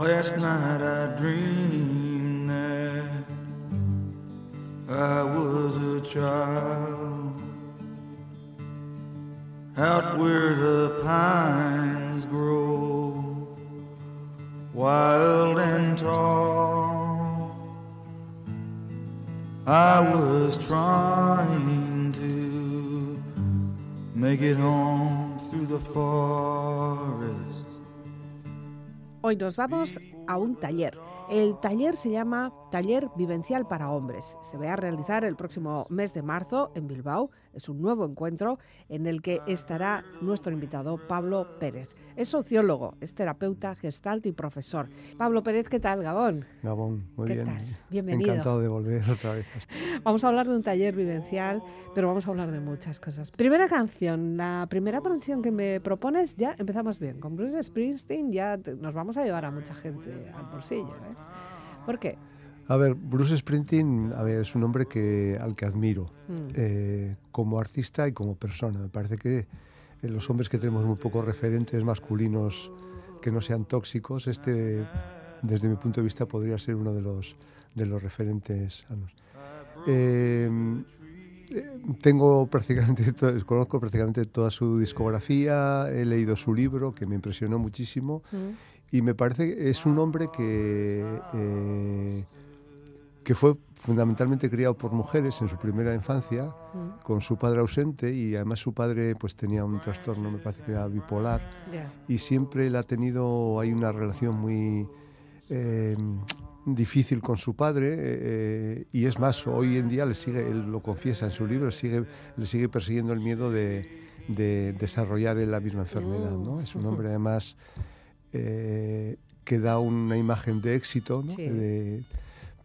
Oh, Last night I dreamed that I was a child out where the pines grow wild and tall. I was trying to make it home through the forest. Hoy nos vamos a un taller. El taller se llama Taller Vivencial para Hombres. Se va a realizar el próximo mes de marzo en Bilbao. Es un nuevo encuentro en el que estará nuestro invitado Pablo Pérez. Es sociólogo, es terapeuta, gestalt y profesor. Pablo Pérez, ¿qué tal, Gabón? Gabón, muy ¿Qué bien. tal? Bienvenido. Encantado de volver otra vez. Vamos a hablar de un taller vivencial, pero vamos a hablar de muchas cosas. Primera canción, la primera canción que me propones, ya empezamos bien. Con Bruce Springsteen ya nos vamos a llevar a mucha gente al bolsillo. ¿eh? ¿Por qué? A ver, Bruce Springsteen a ver, es un hombre que, al que admiro Mm. eh, como artista y como persona. Me parece que los hombres que tenemos muy pocos referentes masculinos que no sean tóxicos, este, desde mi punto de vista, podría ser uno de los, de los referentes sanos. Eh, tengo prácticamente, conozco prácticamente toda su discografía, he leído su libro que me impresionó muchísimo Mm. y me parece que es un hombre que, eh, que fue fundamentalmente criado por mujeres en su primera infancia, Mm. con su padre ausente y además su padre pues tenía un trastorno, me parece que era bipolar, y siempre él ha tenido, hay una relación muy eh, difícil con su padre eh, y es más, hoy en día le sigue, él lo confiesa en su libro, sigue, le sigue persiguiendo el miedo de, de desarrollar él la misma enfermedad. ¿no? Es un hombre además eh, que da una imagen de éxito, ¿no? Sí. De-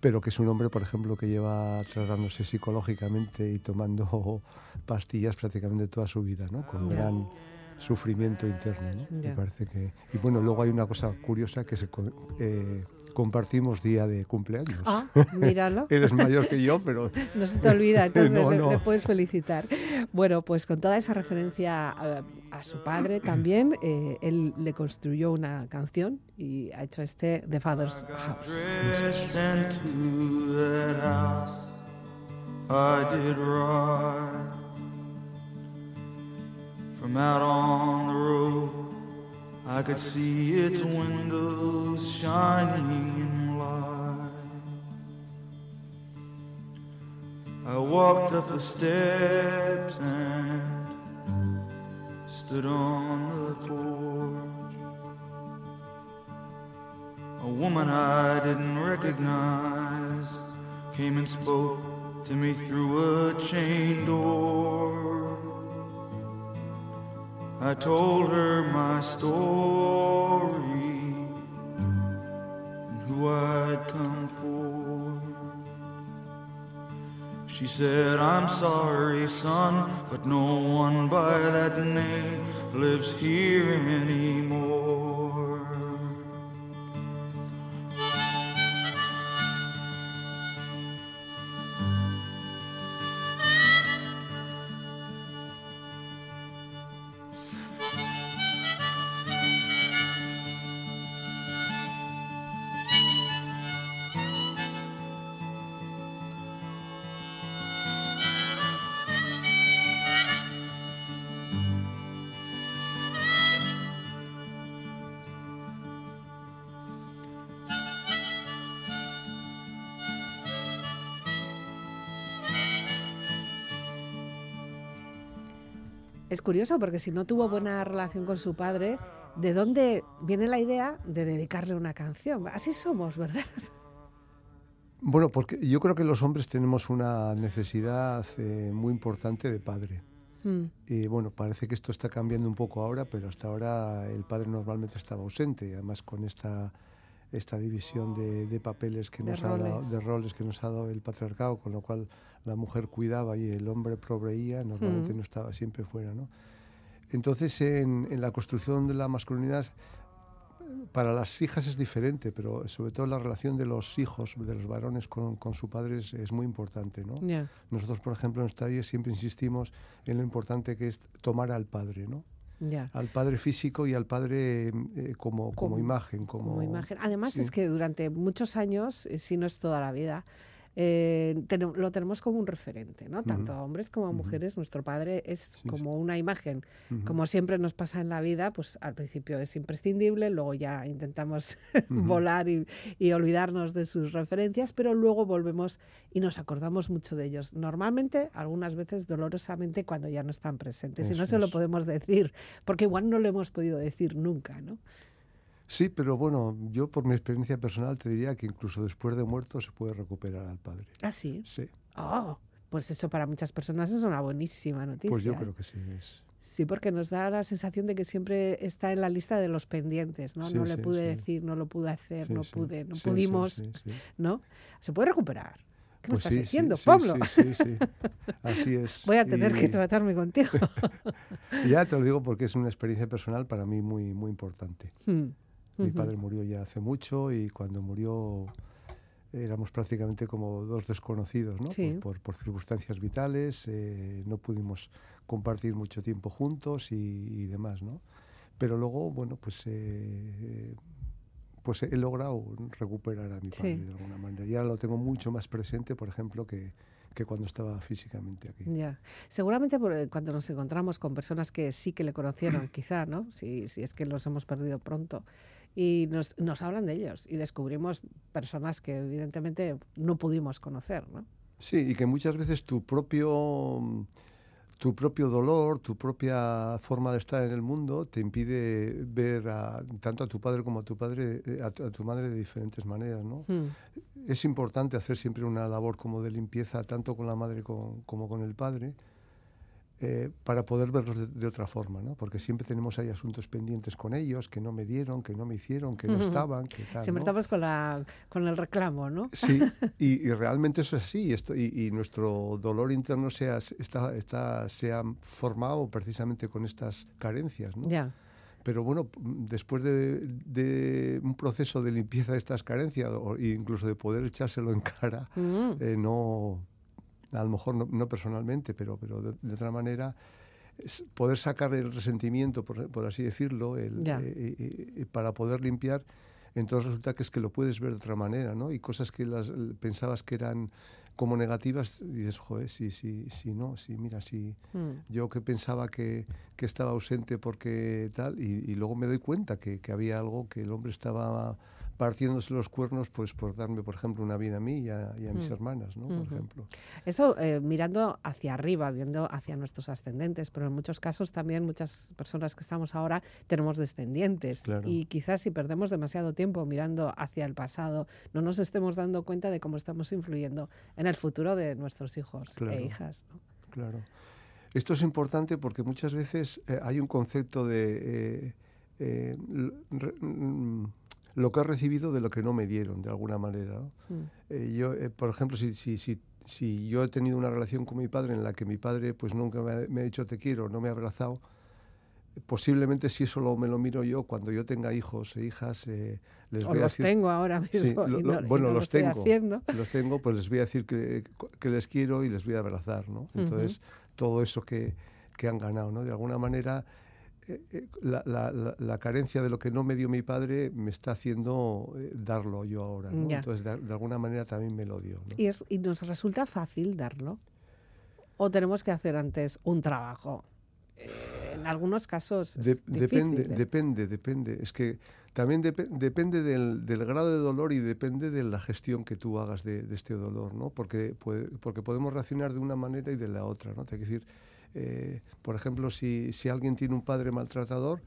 pero que es un hombre, por ejemplo, que lleva tratándose psicológicamente y tomando pastillas prácticamente toda su vida, ¿no? con Ya. gran sufrimiento interno. ¿no? Me parece que... Y bueno, luego hay una cosa curiosa que se, eh, compartimos día de cumpleaños. Ah, míralo. Él es mayor que yo, pero No se te olvida, entonces No, le, no. le puedes felicitar. Bueno, pues con toda esa referencia eh, a, su padre también, eh, él le construyó una canción y ha hecho este The Father's House. I could see its windows shining in light. I walked up the steps and stood on the porch. A woman I didn't recognize came and spoke to me through a chain door. I told her my story and who I'd come for. She said, I'm sorry, son, but no one by that name lives here anymore. Curioso porque si no tuvo buena relación con su padre, ¿de dónde viene la idea de dedicarle una canción? Así somos, ¿verdad? Bueno, porque yo creo que los hombres tenemos una necesidad eh, muy importante de padre. Mm, Y bueno, parece que esto está cambiando un poco ahora, pero hasta ahora el padre normalmente estaba ausente, además con esta, esta división de, de papeles que De nos ha dado, roles. de roles que nos ha dado el patriarcado, con lo cual la mujer cuidaba y el hombre proveía, normalmente Mm. no estaba siempre fuera, ¿no? Entonces, en, en la construcción de la masculinidad, para las hijas es diferente, pero sobre todo la relación de los hijos, de los varones con, con su padre es, es muy importante, ¿no? ya. Nosotros, por ejemplo, en los talleres siempre insistimos en lo importante que es tomar al padre, ¿no? Al padre físico y al padre eh, como, como, imagen. Como, imagen. Además es que durante muchos años, eh, si no es toda la vida, eh, lo tenemos como un referente, ¿no? Tanto a hombres como mujeres, nuestro padre es como una imagen. Como siempre nos pasa en la vida, pues al principio es imprescindible, luego ya intentamos volar y, olvidarnos de sus referencias, pero luego volvemos y nos acordamos mucho de ellos. Normalmente, algunas veces dolorosamente, cuando ya no están presentes. y no se lo podemos decir, porque igual no lo hemos podido decir nunca, ¿no? Sí, pero bueno, yo por mi experiencia personal te diría que incluso después de muerto se puede recuperar al padre. ¿Ah, sí? Sí. Oh, pues eso para muchas personas es una buenísima noticia. Pues yo creo que sí. Es... Sí, porque nos da la sensación de que siempre está en la lista de los pendientes, ¿no? no le pude decir, no lo pude hacer, no pude, no pudimos, ¿no? Se puede recuperar. ¿Qué me pues estás diciendo, Pablo? Sí, sí, Así es. Voy a tener que tratarme contigo. ya te lo digo porque es una experiencia personal para mí muy, muy importante. Hmm. Mi padre murió ya hace mucho y cuando murió éramos prácticamente como dos desconocidos, ¿no? Por, por, circunstancias vitales, eh, no pudimos compartir mucho tiempo juntos y, demás, ¿no? Pero luego, bueno, pues, eh, pues he logrado recuperar a mi padre de alguna manera. Y ahora lo tengo mucho más presente, por ejemplo, que, que cuando estaba físicamente aquí. Ya. Seguramente eh, cuando nos encontramos con personas que sí que le conocieron, quizá, ¿no? Si, si es que los hemos perdido pronto, y nos, nos hablan de ellos y descubrimos personas que evidentemente no pudimos conocer, ¿no? Sí, y que muchas veces tu propio tu propio dolor, tu propia forma de estar en el mundo te impide ver tanto a tu padre como a tu padre, eh, a tu, madre de diferentes maneras, ¿no? Hmm. Es importante hacer siempre una labor como de limpieza tanto con la madre como con el padre eh, para poder verlos de, otra forma, ¿no? Porque siempre tenemos ahí asuntos pendientes con ellos, que no me dieron, que no me hicieron, que no estaban, que tal. Siempre estamos con, la, con el reclamo, ¿no? Sí, y, realmente eso es así, esto, y, nuestro dolor interno se ha, está, está, se ha formado precisamente con estas carencias, ¿no? Ya. Pero bueno, después de, un proceso de limpieza de estas carencias, o incluso de poder echárselo en cara, mm. eh, no a lo mejor no, personalmente, pero, pero de, otra manera, poder sacar el resentimiento, por, así decirlo, el, eh, eh, eh, para poder limpiar, entonces resulta que es que lo puedes ver de otra manera, ¿no? Y cosas que las pensabas que eran como negativas, dices, joder, sí, sí, sí, no, sí, mira, sí, mm. yo que pensaba que, que, estaba ausente porque tal, y, luego me doy cuenta que, que había algo que el hombre estaba partiéndose los cuernos pues por darme, por ejemplo, una vida a mí y a, mis mm. hermanas, ¿no? Por ejemplo. Eso eh, mirando hacia arriba, viendo hacia nuestros ascendentes, pero en muchos casos también muchas personas que estamos ahora tenemos descendientes y quizás si perdemos demasiado tiempo mirando hacia el pasado, no nos estemos dando cuenta de cómo estamos influyendo en el futuro de nuestros hijos e hijas. Claro. Esto es importante porque muchas veces eh, hay un concepto de... Eh, mm, lo que he recibido de lo que no me dieron, de alguna manera. Mm. Eh, yo, eh, por ejemplo, si, si, si, si, yo he tenido una relación con mi padre en la que mi padre pues nunca me ha, dicho te quiero, no me ha abrazado, posiblemente si eso lo, me lo miro yo, cuando yo tenga hijos e hijas, eh, les voy a decir... tengo ahora mismo. bueno, los tengo. Los tengo, pues les voy a decir que, que, les quiero y les voy a abrazar, ¿no? Entonces, todo eso que, que han ganado, ¿no? De alguna manera la, la, la, carencia de lo que no me dio mi padre me está haciendo eh, darlo yo ahora. Entonces, de, alguna manera también me lo dio. ¿Y, ¿Y nos resulta fácil darlo? ¿O tenemos que hacer antes un trabajo? en algunos casos. depende, depende, depende. Es que también depende del, del, grado de dolor y depende de la gestión que tú hagas de, de este dolor, ¿no? Porque, puede, porque podemos reaccionar de una manera y de la otra, ¿no? Te decir, eh, por ejemplo, si, si, alguien tiene un padre maltratador,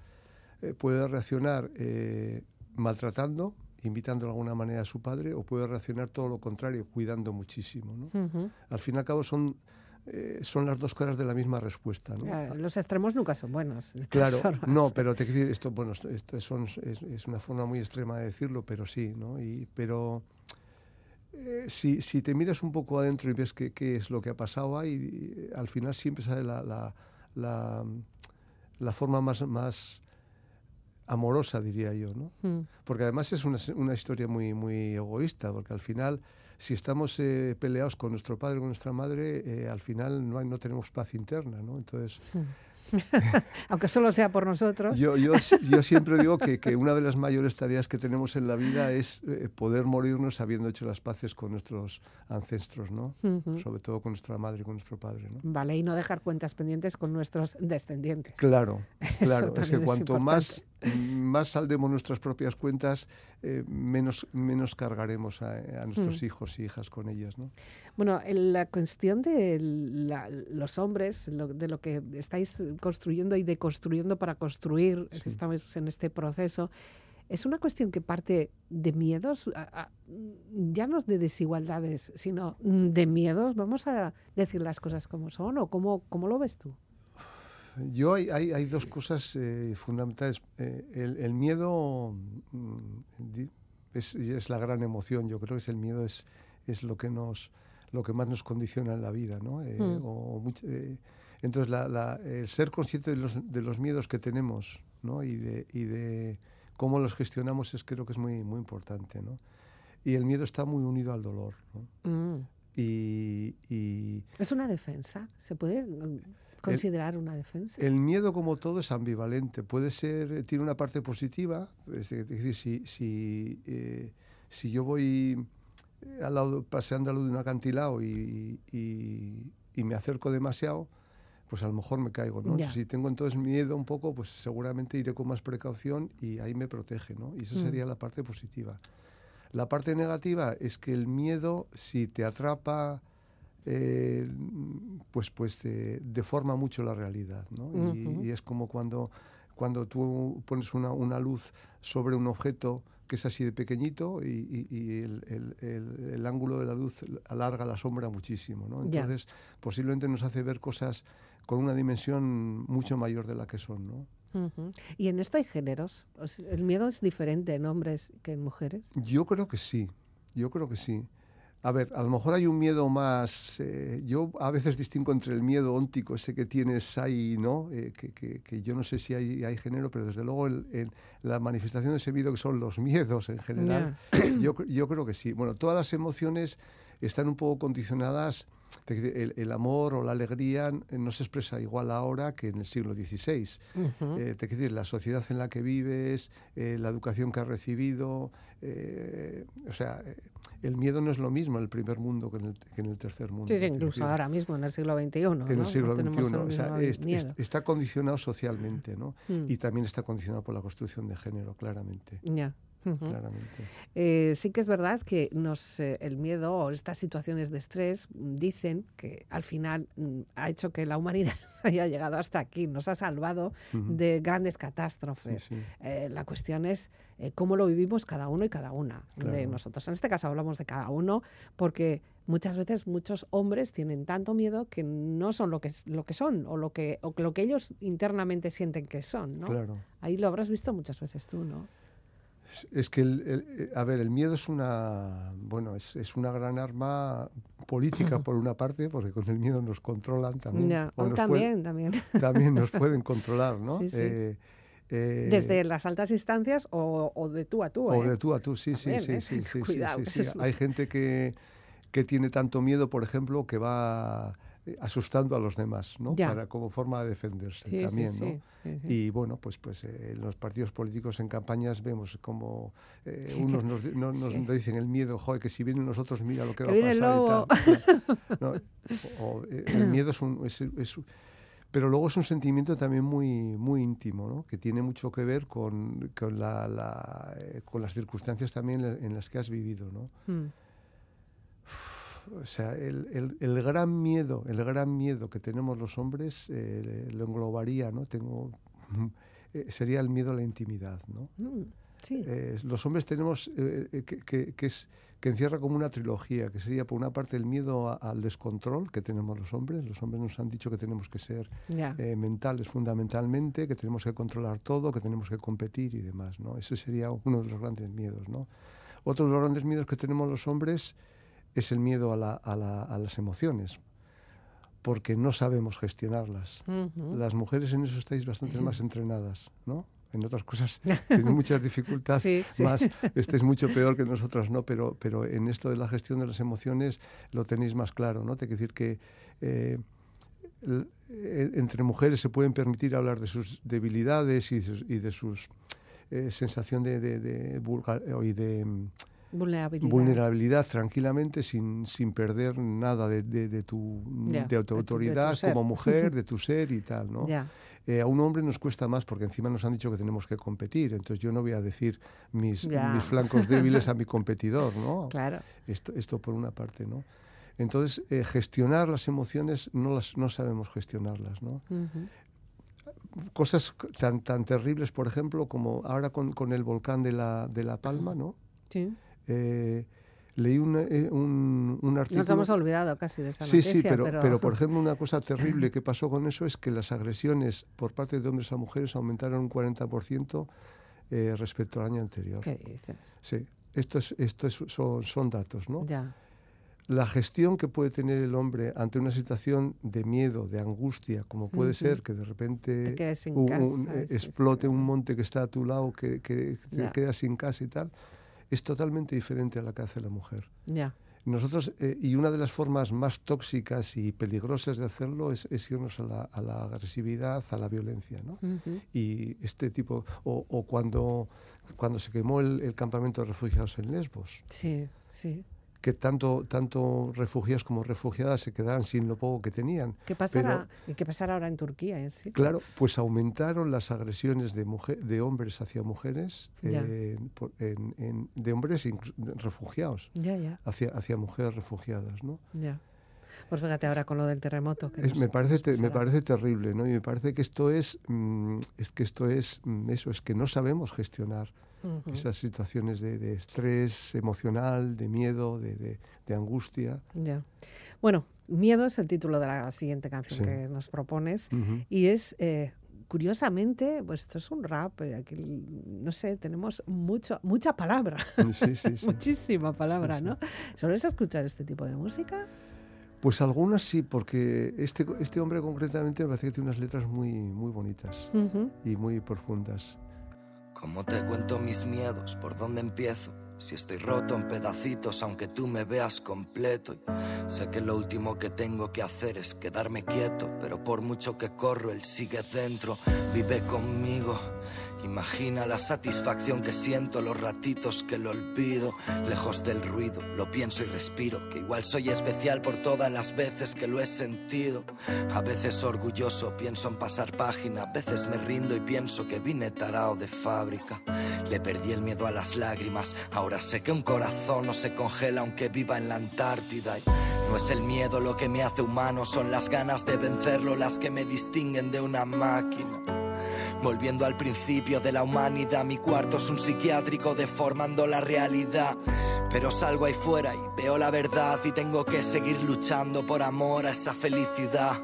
eh, puede reaccionar eh, maltratando, invitando de alguna manera a su padre, o puede reaccionar todo lo contrario, cuidando muchísimo. ¿no? Al fin y al cabo son, son las dos caras de la misma respuesta. ¿no? los extremos nunca son buenos. Claro, no, pero te quiero decir, esto, bueno, esto son, es, es, una forma muy extrema de decirlo, pero sí, ¿no? Y, pero eh, si, si, te miras un poco adentro y ves qué, qué es lo que ha pasado ahí, eh, al final siempre sale la, la, la, la, forma más, más amorosa, diría yo, ¿no? Hmm. Porque además es una, una, historia muy, muy egoísta, porque al final, si estamos eh, peleados con nuestro padre con nuestra madre, al final no, hay, no tenemos paz interna, ¿no? Entonces... Hmm. Aunque solo sea por nosotros. Yo, yo, yo siempre digo que, que, una de las mayores tareas que tenemos en la vida es eh, poder morirnos habiendo hecho las paces con nuestros ancestros, ¿no? Sobre todo con nuestra madre y con nuestro padre, ¿no? Vale, y no dejar cuentas pendientes con nuestros descendientes. Claro, claro. es que cuanto más, más saldemos nuestras propias cuentas, eh, menos, menos cargaremos a, nuestros mm. hijos y hijas con ellas, ¿no? Bueno, la cuestión de los hombres, de lo que estáis construyendo y deconstruyendo para construir, estamos en este proceso, es una cuestión que parte de miedos, ya no de desigualdades, sino de miedos. Vamos a decir las cosas como son o cómo, cómo lo ves tú. Yo hay, hay, dos cosas eh, fundamentales. Eh, el, miedo mm, es, es, la gran emoción. Yo creo que es el miedo es, es lo que nos lo que más nos condiciona en la vida, ¿no? Eh, hmm. eh, entonces, el ser consciente de los, de los, miedos que tenemos, ¿no? Y de, y de cómo los gestionamos es creo que es muy, muy importante, ¿no? Y el miedo está muy unido al dolor, ¿no? Hmm. Y, Es una defensa, ¿se puede considerar una defensa? El miedo como todo es ambivalente, puede ser, tiene una parte positiva, es decir, si, si, eh, si yo voy eh, al lado, paseando al lado de un acantilado y, y, me acerco demasiado, pues a lo mejor me caigo, ¿no? Si tengo entonces miedo un poco, pues seguramente iré con más precaución y ahí me protege, ¿no? Y esa mm. sería la parte positiva. La parte negativa es que el miedo, si te atrapa, eh, pues, pues deforma mucho la realidad, ¿no? y, es como cuando, cuando tú pones una, una luz sobre un objeto que es así de pequeñito y, el, ángulo de la luz alarga la sombra muchísimo. ¿no? Entonces, posiblemente nos hace ver cosas con una dimensión mucho mayor de la que son. ¿no? ¿Y en esto hay géneros? ¿El miedo es diferente en hombres que en mujeres? Yo creo que sí, yo creo que sí. A ver, a lo mejor hay un miedo más. Eh, yo a veces distingo entre el miedo óntico, ese que tienes ahí, ¿no? Eh, que, yo no sé si hay, hay género, pero desde luego el, la manifestación de ese miedo que son los miedos en general, yo, yo creo que sí. Bueno, todas las emociones están un poco condicionadas el, amor o la alegría no se expresa igual ahora que en el siglo XVI. Eh, te decir, la sociedad en la que vives, eh, la educación que has recibido, eh, o sea, el miedo no es lo mismo en el primer mundo que en el, tercer mundo. Sí, incluso ahora mismo en el siglo XXI. En el siglo XXI, está condicionado socialmente, ¿no? Mm. Y también está condicionado por la construcción de género, claramente. Ya. Eh, sí que es verdad que nos, eh, el miedo o estas situaciones de estrés mm, dicen que al final mm, ha hecho que la humanidad haya llegado hasta aquí, nos ha salvado de grandes catástrofes. Eh, la cuestión es cómo lo vivimos cada uno y cada una de nosotros. En este caso hablamos de cada uno porque muchas veces muchos hombres tienen tanto miedo que no son lo que, lo que son o lo que, o lo que ellos internamente sienten que son. ¿no? Ahí lo habrás visto muchas veces tú, ¿no? Es que, el, eh, a ver, el miedo es una, bueno, es, es, una gran arma política por una parte, porque con el miedo nos controlan también. también, también. También nos pueden controlar, ¿no? Eh, eh, Desde las altas instancias o, o, de tú a tú. O de tú a tú, sí, sí, sí, sí, sí, Cuidado, sí, Hay gente que, que tiene tanto miedo, por ejemplo, que va asustando a los demás, ¿no? Para, como forma de defenderse también, ¿no? y bueno, pues, pues eh, en los partidos políticos en campañas vemos como eh, unos nos, nos, dicen el miedo, joder, que si vienen nosotros mira lo que, va a pasar el miedo es un... pero luego es un sentimiento también muy, muy íntimo, ¿no? que tiene mucho que ver con, con, la, con las circunstancias también en las que has vivido. ¿no? Hmm o sea, el, el, gran miedo, el gran miedo que tenemos los hombres eh, lo englobaría, ¿no? Tengo, eh, sería el miedo a la intimidad, ¿no? Mm, sí. Eh, los hombres tenemos que, que, es, que encierra como una trilogía, que sería por una parte el miedo al descontrol que tenemos los hombres. Los hombres nos han dicho que tenemos que ser mentales fundamentalmente, que tenemos que controlar todo, que tenemos que competir y demás, ¿no? Ese sería uno de los grandes miedos, ¿no? Otro de los grandes miedos que tenemos los hombres es el miedo a, las emociones, porque no sabemos gestionarlas. Las mujeres en eso estáis bastante más entrenadas, ¿no? En otras cosas tienen muchas dificultades, más estáis mucho peor que nosotras, ¿no? Pero, pero en esto de la gestión de las emociones lo tenéis más claro, ¿no? Te quiero decir que eh, eh, entre mujeres se pueden permitir hablar de sus debilidades y de sus, eh, sensación de, de, de, y de mm, vulnerabilidad, vulnerabilidad tranquilamente sin, sin perder nada de, de tu, de tu autoridad como mujer, de tu ser y tal, ¿no? Eh, a un hombre nos cuesta más porque encima nos han dicho que tenemos que competir, entonces yo no voy a decir mis, mis flancos débiles a mi competidor, ¿no? Claro. Esto, esto por una parte, ¿no? Entonces, eh, gestionar las emociones no, las, no sabemos gestionarlas, ¿no? Cosas tan, tan terribles, por ejemplo, como ahora con, con el volcán de la, de la Palma, ¿no? Sí. Eh, leí un, eh, un, un, artículo... Nos hemos olvidado casi de esa sí, noticia. Sí, pero, pero... pero, por ejemplo, una cosa terrible que pasó con eso es que las agresiones por parte de hombres a mujeres aumentaron un 40% eh, respecto al año anterior. ¿Qué dices? Sí, esto, es, esto es, son, son datos, ¿no? Ya la gestión que puede tener el hombre ante una situación de miedo, de angustia, como puede uh -huh. ser que de repente un, casa, un, explote un monte que está a tu lado, que, que te quedas sin casa y tal, es totalmente diferente a la que hace la mujer. Ya. Nosotros, eh, y una de las formas más tóxicas y peligrosas de hacerlo es, es irnos a la, a la, agresividad, a la violencia, ¿no? Uh -huh. Y este tipo, o, o cuando, cuando se quemó el, el, campamento de refugiados en Lesbos. Sí, sí que tanto, tanto refugiados como refugiadas se quedaran sin lo poco que tenían. ¿Qué pasará, Pero, ¿qué pasará ahora en Turquía? En sí? Claro, pues aumentaron las agresiones de, mujer, de hombres hacia mujeres, eh, en, en, de hombres incluso, de refugiados, ya, ya. Hacia, hacia mujeres refugiadas, ¿no? Ya. Pues fíjate ahora con lo del terremoto. Que es, nos, me, parece te, me parece terrible, ¿no? Y me parece que esto es, mm, es que esto es mm, eso, es que no sabemos gestionar Uh -huh. esas situaciones de, de, estrés emocional, de miedo, de, de, de angustia. Ya. Bueno, Miedo es el título de la siguiente canción sí. que nos propones uh -huh. y es... Eh, curiosamente, pues esto es un rap, eh, aquí, no sé, tenemos mucho, mucha palabra, sí, sí, sí. muchísima palabra, ¿no? ¿Sueles escuchar este tipo de música? Pues algunas sí, porque este, este hombre concretamente me parece que tiene unas letras muy, muy bonitas uh -huh. y muy profundas. ¿Cómo te cuento mis miedos? ¿Por dónde empiezo? Si estoy roto en pedacitos, aunque tú me veas completo. Sé que lo último que tengo que hacer es quedarme quieto, pero por mucho que corro, él sigue dentro, vive conmigo. Imagina la satisfacción que siento los ratitos que lo olvido, lejos del ruido, lo pienso y respiro, que igual soy especial por todas las veces que lo he sentido. A veces orgulloso pienso en pasar página, a veces me rindo y pienso que vine tarao de fábrica. Le perdí el miedo a las lágrimas, ahora sé que un corazón no se congela aunque viva en la Antártida. Y no es el miedo lo que me hace humano, son las ganas de vencerlo las que me distinguen de una máquina. Volviendo al principio de la humanidad, mi cuarto es un psiquiátrico deformando la realidad. Pero salgo ahí fuera y veo la verdad y tengo que seguir luchando por amor a esa felicidad.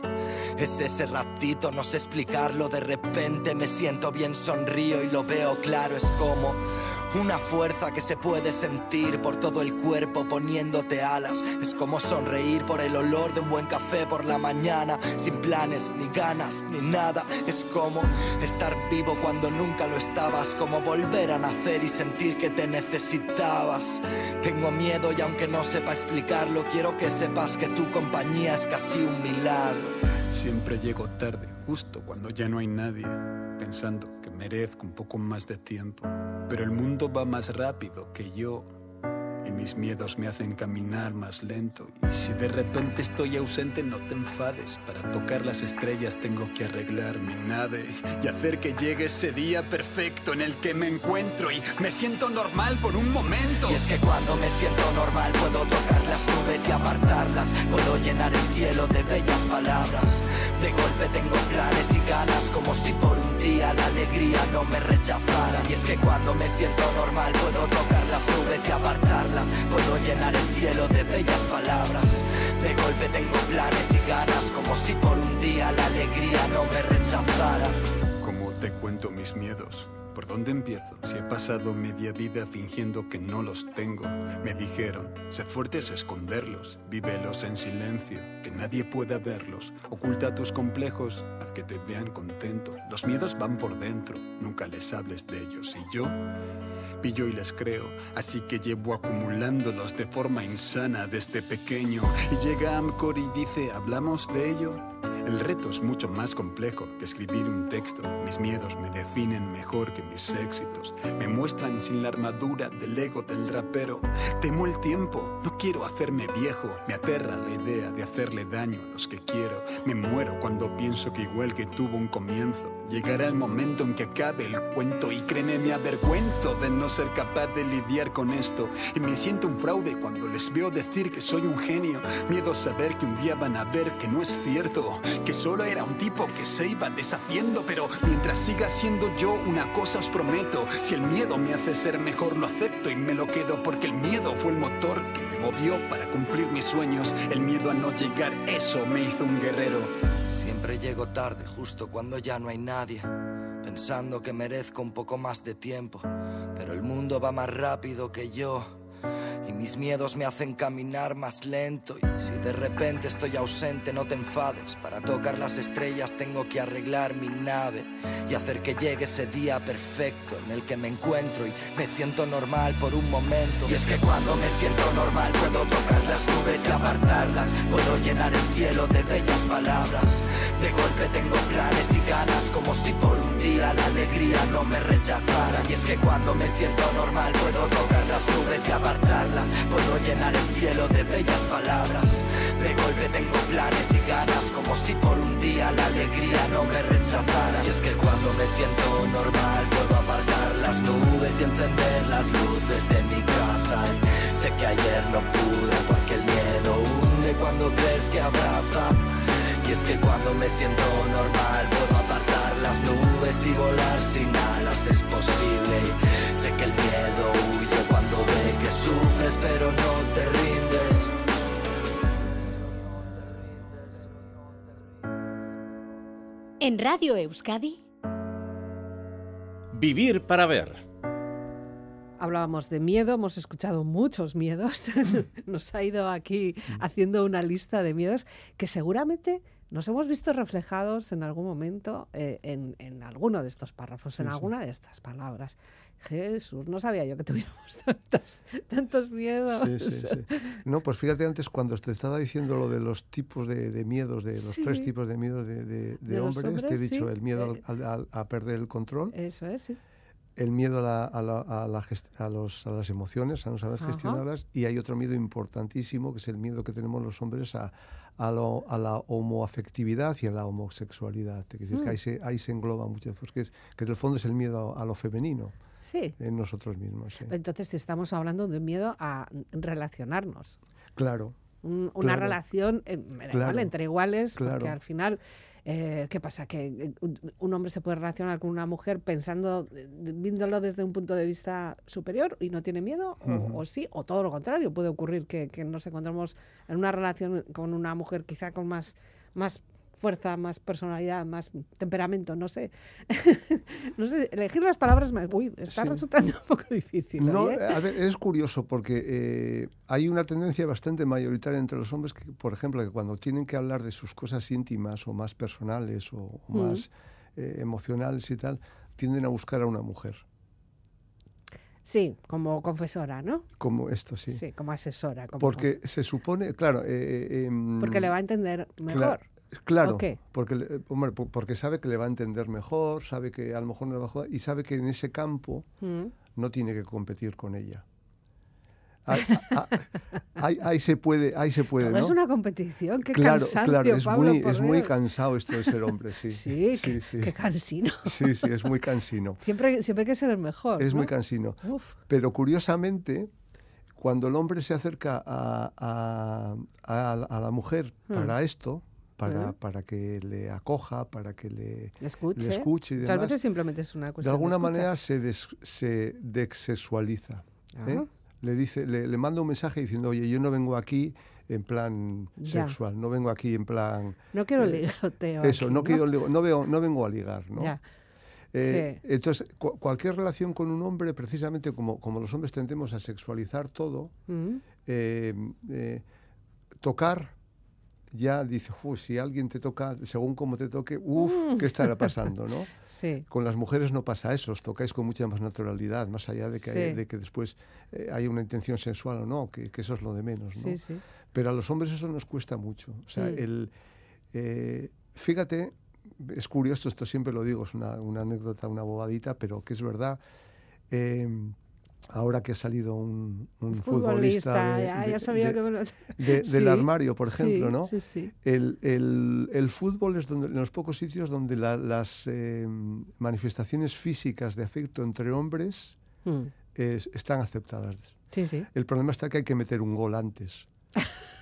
Es ese ratito, no sé explicarlo, de repente me siento bien, sonrío y lo veo claro, es como una fuerza que se puede sentir por todo el cuerpo poniéndote alas. Es como sonreír por el olor de un buen café por la mañana, sin planes, ni ganas, ni nada. Es como estar vivo cuando nunca lo estabas, como volver a nacer y sentir que te necesitabas. Tengo miedo y aunque no sepa explicarlo, quiero que sepas que tu compañía es casi un milagro. Siempre llego tarde, justo cuando ya no hay nadie, pensando que merezco un poco más de tiempo. Pero el mundo va más rápido que yo y mis miedos me hacen caminar más lento. Y si de repente estoy ausente, no te enfades. Para tocar las estrellas tengo que arreglar mi nave y hacer que llegue ese día perfecto en el que me encuentro y me siento normal por un momento. Y es que cuando me siento normal puedo tocar las nubes y apartarlas. Puedo llenar el cielo de bellas palabras. De golpe tengo planes y ganas como si por un día la alegría no me rechazara. Y es que cuando me siento normal puedo tocar las nubes y apartarlas. Puedo llenar el cielo de bellas palabras. De golpe tengo planes y ganas como si por un día la alegría no me rechazara. ¿Cómo te cuento mis miedos? ¿Por dónde empiezo? Si he pasado media vida fingiendo que no los tengo. Me dijeron, ser fuerte es esconderlos, vívelos en silencio, que nadie pueda verlos. Oculta tus complejos, haz que te vean contento. Los miedos van por dentro, nunca les hables de ellos. Y yo pillo y les creo, así que llevo acumulándolos de forma insana desde pequeño. Y llega Amcor y dice, ¿hablamos de ello? El reto es mucho más complejo que escribir un texto. Mis miedos me definen mejor que mis éxitos. Me muestran sin la armadura del ego del rapero. Temo el tiempo, no quiero hacerme viejo. Me aterra la idea de hacerle daño a los que quiero. Me muero cuando pienso que igual que tuvo un comienzo, llegará el momento en que acabe el cuento. Y créeme, me avergüenzo de no ser capaz de lidiar con esto. Y me siento un fraude cuando les veo decir que soy un genio. Miedo a saber que un día van a ver que no es cierto. Que solo era un tipo que se iba deshaciendo. Pero mientras siga siendo yo, una cosa os prometo. Si el miedo me hace ser mejor, lo acepto y me lo quedo. Porque el miedo fue el motor que movió para cumplir mis sueños. El miedo a no llegar, eso me hizo un guerrero. Siempre llego tarde, justo cuando ya no hay nadie, pensando que merezco un poco más de tiempo, pero el mundo va más rápido que yo. Y mis miedos me hacen caminar más lento. Y si de repente estoy ausente, no te enfades. Para tocar las estrellas tengo que arreglar mi nave y hacer que llegue ese día perfecto en el que me encuentro y me siento normal por un momento. Y es que cuando me siento normal puedo tocar las nubes y apartarlas. Puedo llenar el cielo de bellas palabras. De golpe tengo planes y ganas como si por un día la alegría no me rechazara. Y es que cuando me siento normal puedo tocar las nubes y apartarlas. Puedo llenar el cielo de bellas palabras. De golpe tengo planes y ganas como si por un día la alegría no me rechazara. Y es que cuando me siento normal puedo apartar las nubes y encender las luces de mi casa. Sé que ayer no pude porque el miedo hunde cuando crees que abraza. Y es que cuando me siento normal puedo apartar las nubes y volar sin alas es posible. Sé que el miedo huye que sufres pero no te rindes. En Radio Euskadi, Vivir para ver. Hablábamos de miedo, hemos escuchado muchos miedos. Nos ha ido aquí haciendo una lista de miedos que seguramente nos hemos visto reflejados en algún momento eh, en, en alguno de estos párrafos, en Sí, alguna de estas palabras. Jesús, no sabía yo que tuviéramos tantos, tantos miedos. Sí, sí, sí. No, pues fíjate antes cuando te estaba diciendo lo de los tipos de, de miedos, de los tres tipos de miedos de, de- de hombres, te he dicho el miedo Eh. al- al- a perder el control, Eso es, sí. El miedo a, la- a la- a la gest- a los- a las emociones, a no saber Ajá. gestionarlas, y hay otro miedo importantísimo, que es el miedo que tenemos los hombres a, a, lo- a la homoafectividad y a la homosexualidad. Es decir, que Mm. ahí se, ahí se engloba mucho, porque es, que en el fondo es el miedo a, lo femenino Sí. en nosotros mismos. sí. Entonces estamos hablando de miedo a relacionarnos. Claro, Un- una Claro. relación eh, da igual, Claro. entre iguales, porque Claro. al final, eh, ¿qué pasa? Que eh, un- hombre se puede relacionar con una mujer pensando, eh, viéndolo desde un punto de vista superior y no tiene miedo, o, o sí, o todo lo contrario. Puede ocurrir que, que nos encontremos en una relación con una mujer quizá con más, más fuerza, más personalidad, más temperamento, no sé. no sé, elegir las palabras uy, está Sí. resultando un poco difícil. No, ¿eh? a ver, es curioso porque eh, hay una tendencia bastante mayoritaria entre los hombres que, por ejemplo, que cuando tienen que hablar de sus cosas íntimas o más personales o, o Mm. más eh, emocionales y tal, tienden a buscar a una mujer, Sí, como confesora, ¿no? como esto, sí. Sí, como asesora. como- Porque se supone, claro... eh, eh, em, porque le va a entender mejor. Claro, ¿O qué? Porque, hombre, porque sabe que le va a entender mejor, sabe que a lo mejor no le va a joder, y sabe que en ese campo Mm. no tiene que competir con ella. Ahí, ah, ahí- ahí se puede, ahí se puede, Todo ¿no? es una competición, qué claro, cansancio, claro, es Pablo, muy, es muy cansado esto de ser hombre, sí. Sí, sí, qué, sí. qué cansino. Sí, sí, es muy cansino. Siempre, siempre hay que ser el mejor. Es muy ¿no? cansino. Uf, Pero curiosamente, cuando el hombre se acerca a, a- a- a la mujer Mm. para esto, para, para que le acoja, para que le, le escuche. le escuche y Muchas demás, veces simplemente es una de cuestión alguna escucha. manera se, des- se desexualiza. ¿eh? Le, dice, le, le manda un mensaje diciendo, oye, yo no vengo aquí en plan Ya. sexual, no vengo aquí en plan... No quiero eh, ligoteo. Eso, aquí, no, quiero no, veo, no vengo a ligar, ¿no? Ya. Eh, Sí. Entonces, cu- cualquier relación con un hombre, precisamente como, como los hombres tendemos a sexualizar todo, eh, tocar, ya dice, "Uf, si alguien te toca, según cómo te toque, uff, Mm. ¿qué estará pasando? ¿no? Sí. Con las mujeres no pasa eso, os tocáis con mucha más naturalidad, más allá de que, Sí. de que después eh, haya una intención sensual o no, que, que eso es lo de menos. ¿no? Sí, sí. Pero a los hombres eso nos cuesta mucho. O sea, Mm. el, eh, fíjate, es curioso, esto siempre lo digo, es una, una anécdota, una bobadita, pero que es verdad. eh, ahora que ha salido un, un futbolista, del armario, por ejemplo, sí, ¿no? Sí, sí. El, el- el fútbol es donde, en los pocos sitios donde la- las eh, manifestaciones físicas de afecto entre hombres Mm, es- están aceptadas. Sí, sí. El problema está que hay que meter un gol antes.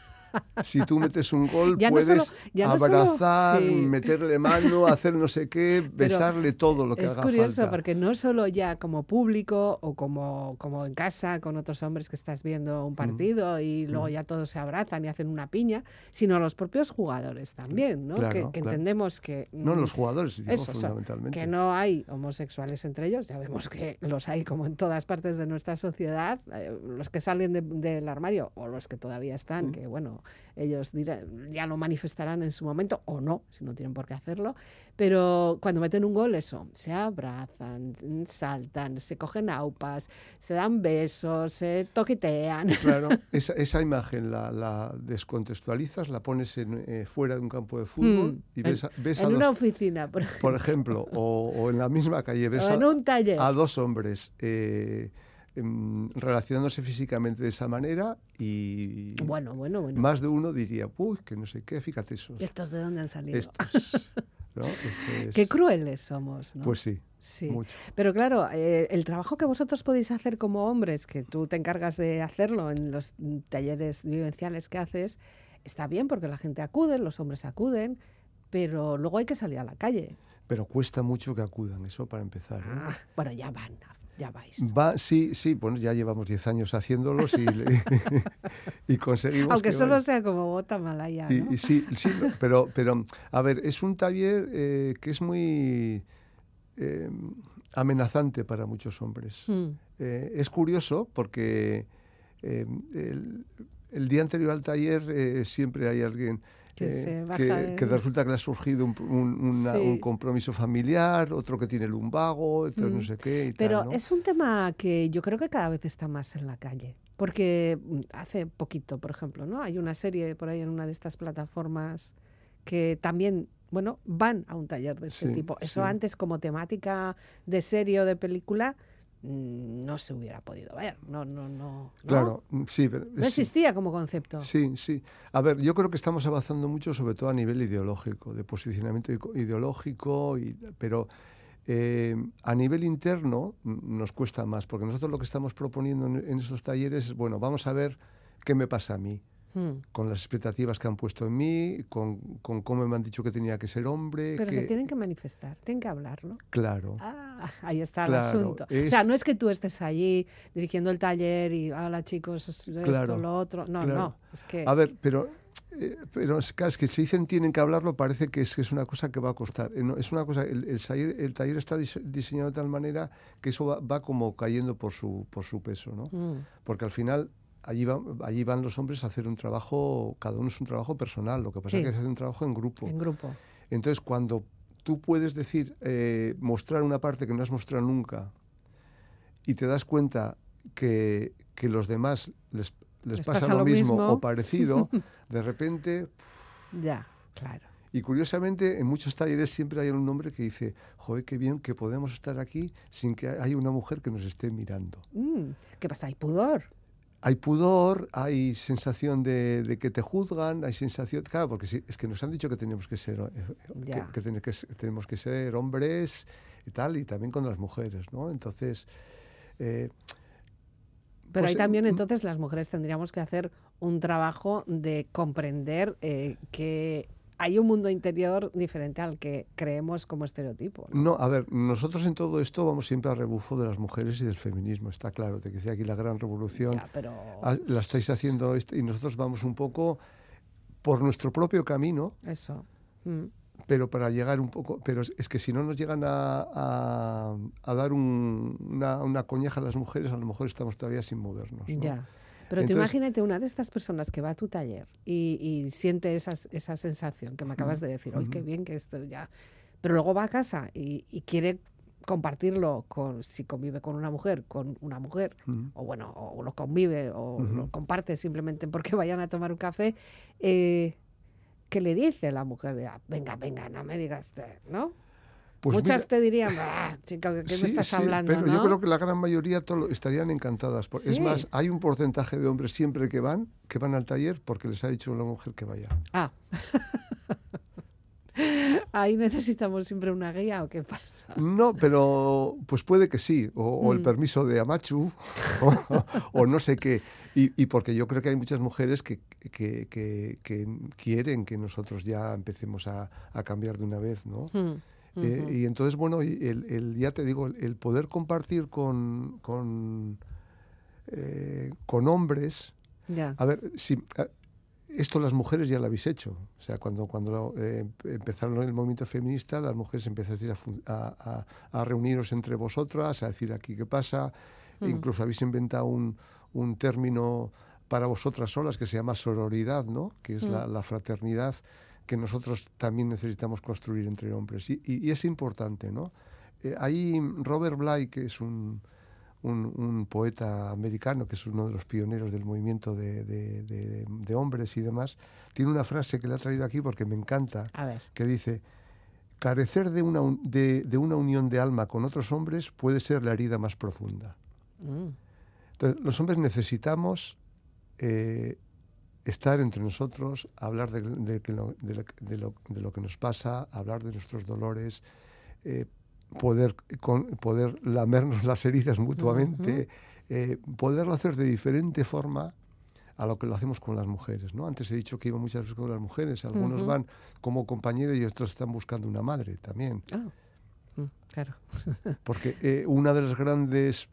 Si tú metes un gol, Ya no puedes solo- ya no solo- abrazar, sí. meterle mano, hacer no sé qué, Pero besarle todo lo que Es haga curioso falta. porque no solo ya como público o como, como en casa con otros hombres que estás viendo un partido y luego ya todos se abrazan y hacen una piña, sino los propios jugadores también, ¿no? Claro, que, que claro. entendemos que... No, mm, los jugadores, digo, eso, fundamentalmente. que no hay homosexuales entre ellos, ya vemos que los hay como en todas partes de nuestra sociedad, eh, los que salen de- del armario o los que todavía están, Mm. que bueno, ellos dirá- ya lo manifestarán en su momento o no, si no tienen por qué hacerlo, pero cuando meten un gol, eso, se abrazan, saltan, se cogen aupas, se dan besos, se toquetean. Claro, esa, esa imagen la, la descontextualizas, la pones en, eh, fuera de un campo de fútbol Mm, y en- ves, a- ves a en dos, una oficina, por ejemplo, por ejemplo, o, o en la misma calle, ves o a, en un taller. a dos hombres eh, relacionándose físicamente de esa manera y Bueno, bueno, bueno. más de uno diría, uy, que no sé qué, fíjate esos. ¿Estos de dónde han salido? estos, ¿no? Qué crueles somos, ¿no? Pues sí, Sí. mucho. Pero claro, eh, el trabajo que vosotros podéis hacer como hombres, que tú te encargas de hacerlo en los talleres vivenciales que haces, está bien porque la gente acude, los hombres acuden, pero luego hay que salir a la calle. Pero cuesta mucho que acudan, eso para empezar. ¿eh? Ah, bueno, ya van, ya vais. Va, sí, sí, bueno, ya llevamos 10 años haciéndolos y, y conseguimos Aunque que solo sea como bota malaya, Y- ¿no? y sí, sí, pero, pero, a ver, es un taller eh, que es muy eh, amenazante para muchos hombres. Mm, Eh, es curioso porque el, el día anterior al taller siempre hay alguien Que eh, se baja que, de- que resulta que le ha surgido un, un- una- Sí. un compromiso familiar, otro que tiene lumbago, otro no Mm. sé qué. y Pero tal, ¿no? es un tema que yo creo que cada vez está más en la calle. Porque mm, hace poquito, por ejemplo, ¿no? Hay una serie por ahí en una de estas plataformas que también, bueno, van a un taller de este Sí, tipo. Eso sí. antes como temática de serie o de película no se hubiera podido ver. No, no, no. Claro, mm, sí, pero No existía como concepto. Sí, sí. A ver, yo creo que estamos avanzando mucho, sobre todo a nivel ideológico, de posicionamiento ico- ideológico, y, pero eh, a nivel interno mm, nos cuesta más, porque nosotros lo que estamos proponiendo en, en esos talleres es, bueno, vamos a ver qué me pasa a mí, Mm. con las expectativas que han puesto en mí, con, con cómo me han dicho que tenía que ser hombre. Pero que, se tienen que manifestar, tienen que hablarlo. Claro. Ah, ahí está Claro, el asunto. O es- sea, no es que tú estés allí dirigiendo el taller y, hola chicos, esto, Claro, lo otro. No, claro. no. Es que. A ver, pero, eh, pero es, claro, es que si dicen tienen que hablarlo, parece que es, que es una cosa que va a costar. Eh, no, es una cosa, el, el taller, el taller está dise- diseñado de tal manera que eso va, va como cayendo por su, por su peso, ¿no? Mm, Porque al final allí, va- allí van los hombres a hacer un trabajo, cada uno es un trabajo personal, lo que pasa Sí. es que se hace un trabajo en grupo. en grupo. Entonces, cuando tú puedes decir, eh, mostrar una parte que no has mostrado nunca y te das cuenta que, que los demás les, les, Les pasa, pasa lo, mismo. o parecido, de repente, Ya, claro. y curiosamente en muchos talleres siempre hay un hombre que dice, joder, qué bien que podemos estar aquí sin que haya una mujer que nos esté mirando. Mm, ¿Qué pasa? Hay pudor. Hay pudor, hay sensación de, de que te juzgan, hay sensación, claro, porque sí, es que nos han dicho que tenemos que ser, eh, que, tenemos que ser hombres y tal, y también con las mujeres, ¿no? Entonces, eh, Pero Pues, ahí también mm, entonces las mujeres tendríamos que hacer un trabajo de comprender eh, que hay un mundo interior diferente al que creemos como estereotipo. ¿no? no, a ver, nosotros en todo esto vamos siempre a rebufo de las mujeres y del feminismo, está claro, te decía aquí la gran revolución, Ya, pero ah, la estáis haciendo est- y nosotros vamos un poco por nuestro propio camino, eso. mm, pero para llegar un poco, pero es, es que si no nos llegan a, a- a dar un- una, una coñaja a las mujeres, a lo mejor estamos todavía sin movernos. ¿no? Ya. Pero tú Entonces- imagínate una de estas personas que va a tu taller y, y siente esas- esa sensación que me acabas de decir, ¡ay, qué bien que esto ya! Pero luego va a casa y, y quiere compartirlo con, si convive con una mujer, con una mujer, o bueno, o lo convive, o lo comparte simplemente porque vayan a tomar un café. eh, ¿qué le dice la mujer? Ah, Venga, venga, no me digas, te- ¿no? Pues Muchas mira, te dirían, ah, chica, ¿de qué sí, me estás sí, hablando? Pero ¿no? yo creo que la gran mayoría todo- estarían encantadas. por- Es más, hay un porcentaje de hombres siempre que van, que van al taller porque les ha dicho la mujer que vaya. Ah. Ahí necesitamos siempre una guía o qué pasa. No, pero pues puede que sí, o, o el Mm. permiso de Amachu, o, o no sé qué. Y, y porque yo creo que hay muchas mujeres que, que- que- que quieren que nosotros ya empecemos a, a cambiar de una vez, ¿no? Mm, Eh, y entonces, bueno, el, el- ya te digo, el, el poder compartir con, con, eh, con hombres, a ver, si, a- esto las mujeres ya lo habéis hecho. O sea, cuando, cuando eh, empezaron el movimiento feminista, las mujeres empezaron a, a, a- a reuniros entre vosotras, a decir aquí qué pasa. Incluso habéis inventado un, un término para vosotras solas que se llama sororidad, ¿no? Que es la, Mm. la fraternidad que nosotros también necesitamos construir entre hombres. Y, y- y es importante, ¿no? Eh, ahí Robert Bly, que es un, un, un poeta americano, que es uno de los pioneros del movimiento de, de- de- de hombres y demás, tiene una frase que le ha traído aquí porque me encanta, que dice, carecer de una, un- de, de una unión de alma con otros hombres puede ser la herida más profunda. Mm, Entonces, los hombres necesitamos eh, estar entre nosotros, hablar de, de de lo- de lo- que nos pasa, hablar de nuestros dolores, eh, poder, con- poder lamernos las heridas mutuamente, eh, poderlo hacer de diferente forma a lo que lo hacemos con las mujeres. ¿no? Antes he dicho que iba muchas veces con las mujeres, algunos van como compañeros y otros están buscando una madre también. ah, mm, claro. Porque eh, una de las grandes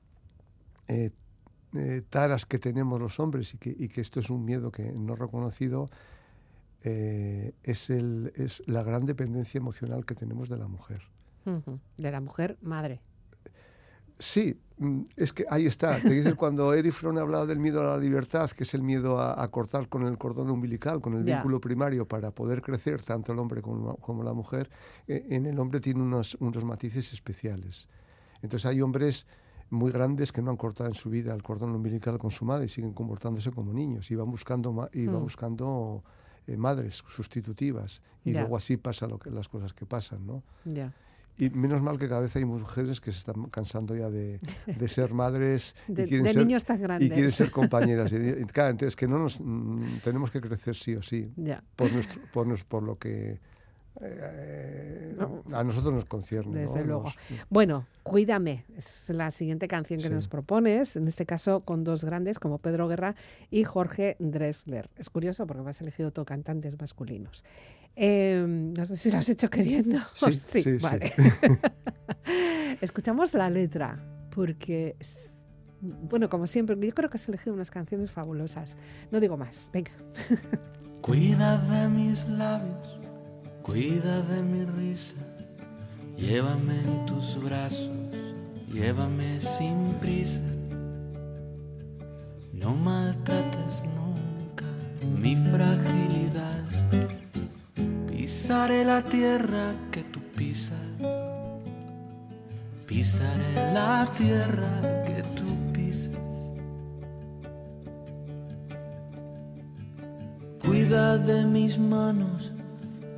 eh, taras que tenemos los hombres y que, y que esto es un miedo que no reconocido eh, es, el, es la gran dependencia emocional que tenemos de la mujer. De la mujer madre. Sí, mm, es que ahí está. Te dices cuando Erich Fromm hablaba del miedo a la libertad, que es el miedo a, a cortar con el cordón umbilical, con el vínculo primario para poder crecer, tanto el hombre como, como la mujer, eh, en el hombre tiene unos, unos matices especiales. Entonces hay hombres muy grandes que no han cortado en su vida el cordón umbilical con su madre y siguen comportándose como niños y van buscando, y van Mm. buscando eh, madres sustitutivas. Y luego así pasa lo que, las cosas que pasan, ¿no? Y menos mal que cada vez hay mujeres que se están cansando ya de, de ser madres De, y quieren de ser, niños tan grandes. y quieren ser compañeras. Y, y, claro, entonces que no nos mm, tenemos que crecer sí o sí Ya. por nuestro, por, nos- por lo que eh, No. a nosotros nos concierne. ¿no? Desde luego. Nos- Bueno, Cuídame es la siguiente canción que Sí. nos propones, en este caso con dos grandes como Pedro Guerra y Jorge Dressler. Es curioso porque me has elegido todo cantantes masculinos. Eh, no sé si lo has hecho queriendo. Sí, sí, sí. vale. Escuchamos la letra porque, es- bueno, como siempre, yo creo que has elegido unas canciones fabulosas. No digo más, venga. Cuida de mis labios, cuida de mi risa. Llévame en tus brazos, llévame sin prisa. No maltrates nunca mi fragilidad. Pisaré la tierra que tú pisas. Pisaré la tierra que tú pisas. Cuida de mis manos,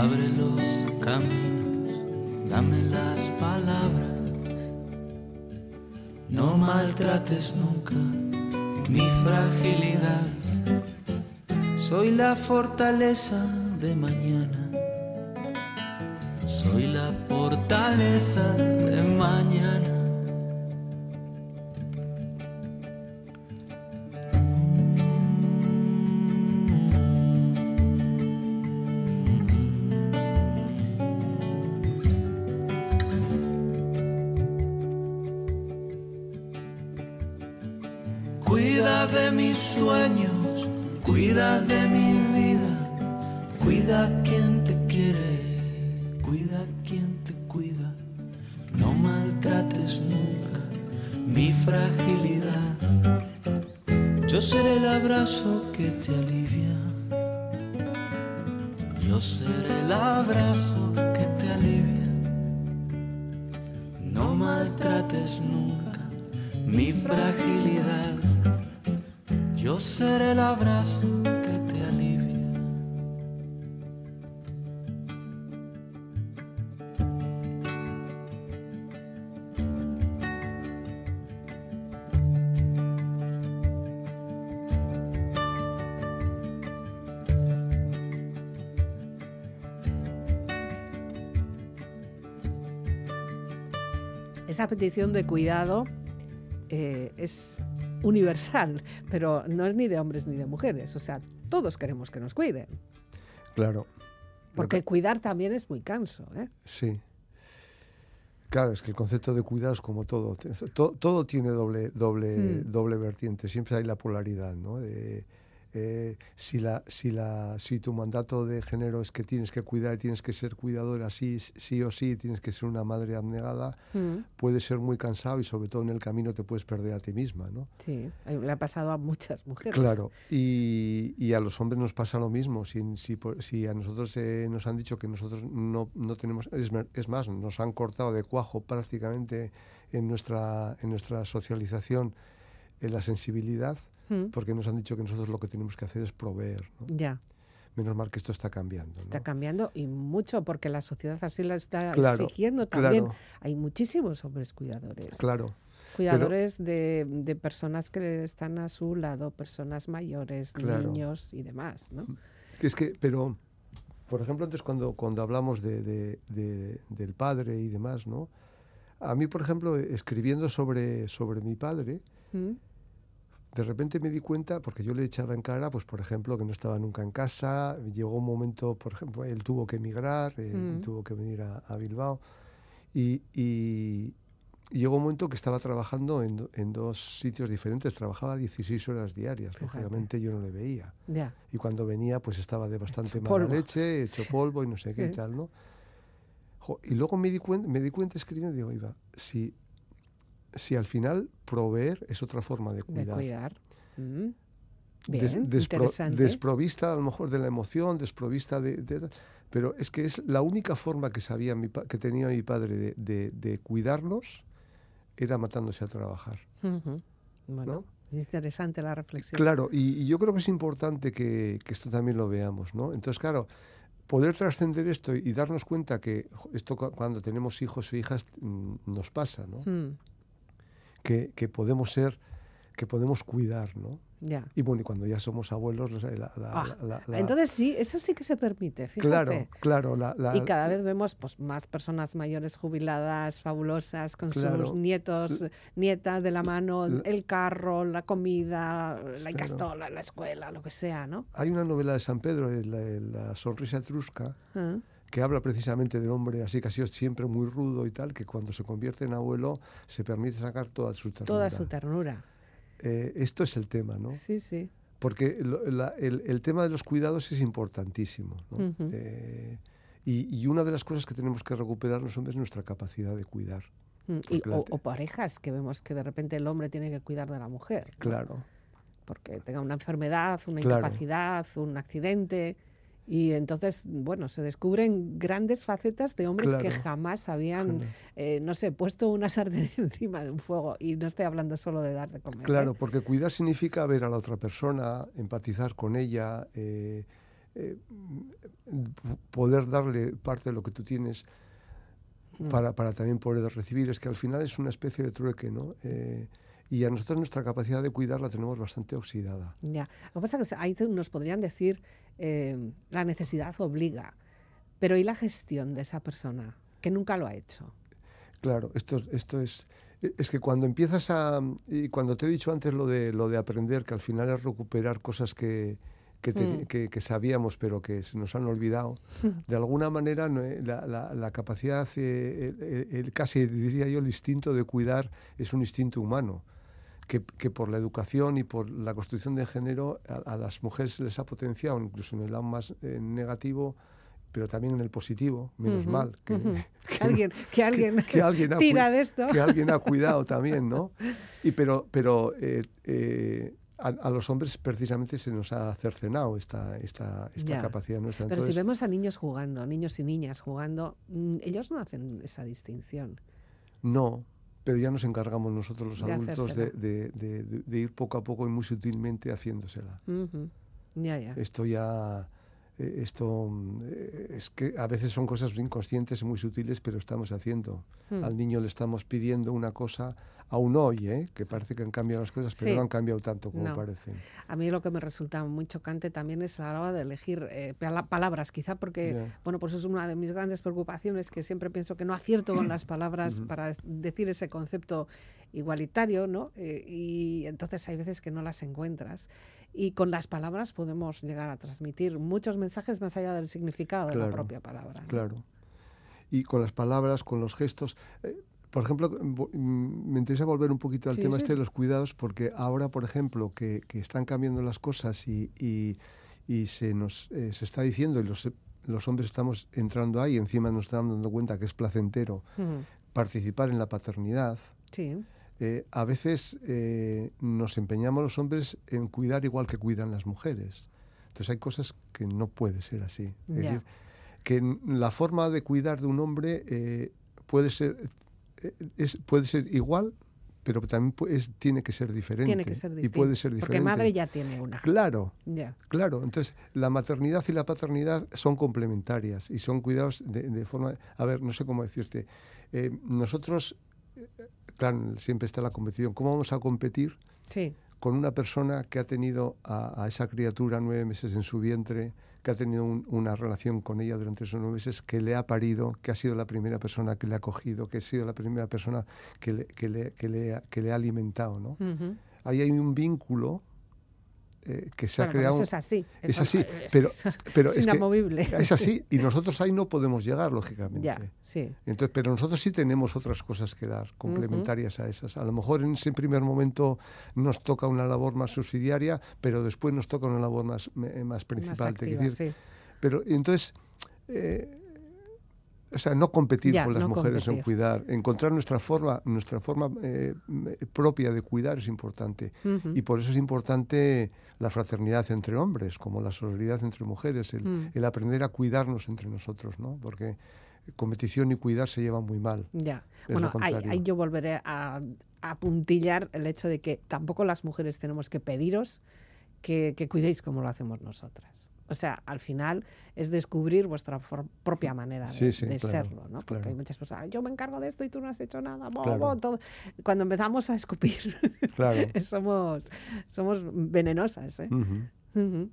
Abre los caminos, dame las palabras. No maltrates nunca mi fragilidad. Soy la fortaleza de mañana. Soy la fortaleza de mañana. Petición de cuidado eh, es universal, pero no es ni de hombres ni de mujeres. O sea, todos queremos que nos cuiden. Claro. Porque que- cuidar también es muy canso. ¿eh? Sí. Claro, es que el concepto de cuidado es como todo. Todo, tiene doble, doble, Mm. doble vertiente. Siempre hay la polaridad, ¿no? De, eh, si, la, si, la, si tu mandato de género es que tienes que cuidar, tienes que ser cuidadora, sí, sí o sí, tienes que ser una madre abnegada, Mm, puede ser muy cansado y sobre todo en el camino te puedes perder a ti misma, ¿no? Sí, eh, le ha pasado a muchas mujeres. Claro, y, y a los hombres nos pasa lo mismo. Si, si, si a nosotros eh, nos han dicho que nosotros no, no tenemos, es, es más, nos han cortado de cuajo prácticamente en nuestra, en nuestra socialización en la sensibilidad, Mm, porque nos han dicho que nosotros lo que tenemos que hacer es proveer. ¿no? Ya, Menos mal que esto está cambiando. está ¿no? cambiando y mucho porque la sociedad así lo está Claro, exigiendo también. claro. Hay muchísimos hombres cuidadores. Claro, Cuidadores de, de personas que están a su lado, personas mayores, Claro. niños y demás, ¿no? es que, pero, por ejemplo, antes cuando, cuando hablamos de, de- de- del padre y demás, ¿no? A mí, por ejemplo, escribiendo sobre, sobre mi padre, Mm, de repente me di cuenta, porque yo le echaba en cara, pues por ejemplo, que no estaba nunca en casa, llegó un momento, por ejemplo, él tuvo que emigrar, eh, Mm. tuvo que venir a, a Bilbao, y, y- y llegó un momento que estaba trabajando en, en dos sitios diferentes, trabajaba 16 horas diarias, Fíjate. lógicamente yo no le veía, y cuando venía pues estaba de bastante Hecho mala polvo. leche, hecho polvo y no sé qué y tal, ¿no? Jo, y luego me di, cuen- me di cuenta escribiendo, digo, Iba, si, si al final proveer es otra forma de de cuidar. cuidar. Mm, des- Bien, despro- interesante. desprovista a lo mejor de la emoción, desprovista de, de- Pero es que es la única forma que sabía mi que tenía mi padre de, cuidarnos era matándose a trabajar. Bueno, es interesante la reflexión. Claro, y, y yo creo que es importante que, que esto también lo veamos, ¿no? Entonces, claro, poder trascender esto y darnos cuenta que esto cu- cuando tenemos hijos o hijas mm, nos pasa, ¿no? Mm, Que, que podemos ser, que podemos cuidar, ¿no? ya. Y bueno, y cuando ya somos abuelos, la- la- Ah, la- Entonces sí, eso sí que se permite, fíjate. Claro, claro. La, la- Y cada vez vemos pues, más personas mayores jubiladas, fabulosas, con Claro. sus nietos, nietas de la mano, el carro, la comida, la Claro. castola, la escuela, lo que sea, ¿no? Hay una novela de San Pedro, la, la sonrisa etrusca, Ah, que habla precisamente del hombre así que ha sido siempre muy rudo y tal, que cuando se convierte en abuelo se permite sacar toda su ternura. Toda su ternura. Eh, esto es el tema, ¿no? Sí, sí. Porque lo- la- el, el tema de los cuidados es importantísimo. ¿no? Eh, y, y una de las cosas que tenemos que recuperar los hombres es nuestra capacidad de cuidar. Mm, y- o, parejas que vemos que de repente el hombre tiene que cuidar de la mujer. ¿no? Claro. Porque tenga una enfermedad, una Claro. incapacidad, un accidente. Y entonces, bueno, se descubren grandes facetas de hombres que jamás habían, Claro. eh, no sé, puesto una sartén encima de un fuego. Y no estoy hablando solo de dar de comer. ¿eh? Claro, porque cuidar significa ver a la otra persona, empatizar con ella, eh, eh, poder darle parte de lo que tú tienes Mm. para, para también poder recibir. Es que al final es una especie de trueque, ¿no? Y a nosotros nuestra capacidad de cuidar la tenemos bastante oxidada. Ya. Lo que pasa es que ahí nos podrían decir eh, la necesidad obliga, pero ¿y la gestión de esa persona que nunca lo ha hecho? Claro, esto, esto es... Es que cuando empiezas a... Y cuando te he dicho antes lo de, lo de aprender, que al final es recuperar cosas que, que, te- Mm. que- que sabíamos pero que se nos han olvidado, de alguna manera eh, la, la- la capacidad, eh, el, el- el- casi diría yo, el instinto de cuidar es un instinto humano. Que, que por la educación y por la construcción de género a, a las mujeres se les ha potenciado, incluso en el lado más eh, negativo, pero también en el positivo, menos mal. Que, alguien, que alguien, que alguien ha tira de esto. que alguien ha cuidado también, ¿no? Y pero, pero eh, eh, a, a los hombres precisamente se nos ha cercenado esta, esta, esta capacidad nuestra. Pero si vemos a niños jugando, niños y niñas jugando, mm, ellos no hacen esa distinción. no, pero ya nos encargamos nosotros los De adultos de, ir poco a poco y muy sutilmente haciéndosela. Ujú. Ya, ya. Esto ya... eh, Esto eh, es que a veces son cosas inconscientes y muy sutiles, pero estamos haciendo. Mm. Al niño le estamos pidiendo una cosa, aún hoy, ¿eh? que parece que han cambiado las cosas, pero Sí. no han cambiado tanto como No. parecen. A mí lo que me resulta muy chocante también es a la hora de elegir eh, pala- palabras, quizá porque, bueno, pues es una de mis grandes preocupaciones, que siempre pienso que no acierto con las palabras para decir ese concepto igualitario, ¿no? Eh, y entonces hay veces que no las encuentras. Y con las palabras podemos llegar a transmitir muchos mensajes más allá del significado de la propia palabra. ¿no? Claro. Y con las palabras, con los gestos. eh, por ejemplo, mm, me interesa volver un poquito al Sí, tema sí. este de los cuidados, porque ahora, por ejemplo, que, que están cambiando las cosas y, y- y se nos eh, se está diciendo, y los, los hombres estamos entrando ahí, encima nos estamos dando cuenta que es placentero Ujú. participar en la paternidad. Sí, eh, a veces eh, nos empeñamos los hombres en cuidar igual que cuidan las mujeres. Entonces hay cosas que no puede ser así. Es Ya. decir, que la forma de cuidar de un hombre eh, puede ser es, puede ser igual, pero también es- tiene que ser diferente. tiene que ser Y puede ser diferente. Porque madre ya tiene una. Claro. Claro, entonces la maternidad y la paternidad son complementarias y son cuidados de, de forma... A ver, no sé cómo decirte. Eh, nosotros, eh, claro, siempre está la competición. ¿Cómo vamos a competir Sí, con una persona que ha tenido a, a esa criatura nueve meses en su vientre, que ha tenido un- una relación con ella durante esos nueve meses, que le ha parido, que ha sido la primera persona que le ha cogido, que ha sido la primera persona que le, que le, que le ha- que le ha alimentado, ¿no? Ahí hay un vínculo eh, que se Bueno, ha creado... eso es así. es eso- así, es- pero- eso pero es es que- inamovible. Es así, y nosotros ahí no podemos llegar, lógicamente. Ya, sí. Entonces, pero nosotros sí tenemos otras cosas que dar, complementarias a esas. A lo mejor en ese primer momento nos toca una labor más subsidiaria, pero después nos toca una labor más, me- más principal. Más te activa, decir. sí. Pero entonces, eh, o sea, no competir Ya, con las no mujeres en cuidar, encontrar nuestra forma, nuestra forma eh, propia de cuidar es importante. Y por eso es importante la fraternidad entre hombres, como la solidaridad entre mujeres, el, Mm. el aprender a cuidarnos entre nosotros, ¿no? Porque competición y cuidar se llevan muy mal. Ya. Es Bueno, ahí, yo volveré a, a puntillar el hecho de que tampoco las mujeres tenemos que pediros que, que cuidéis como lo hacemos nosotras. O sea, al final es descubrir vuestra propia manera de, Sí, sí, de claro, serlo, ¿no? Porque claro. hay muchas personas, yo me encargo de esto y tú no has hecho nada. bo, Claro. bo", todo. Cuando empezamos a escupir, somos, somos venenosas, ¿eh?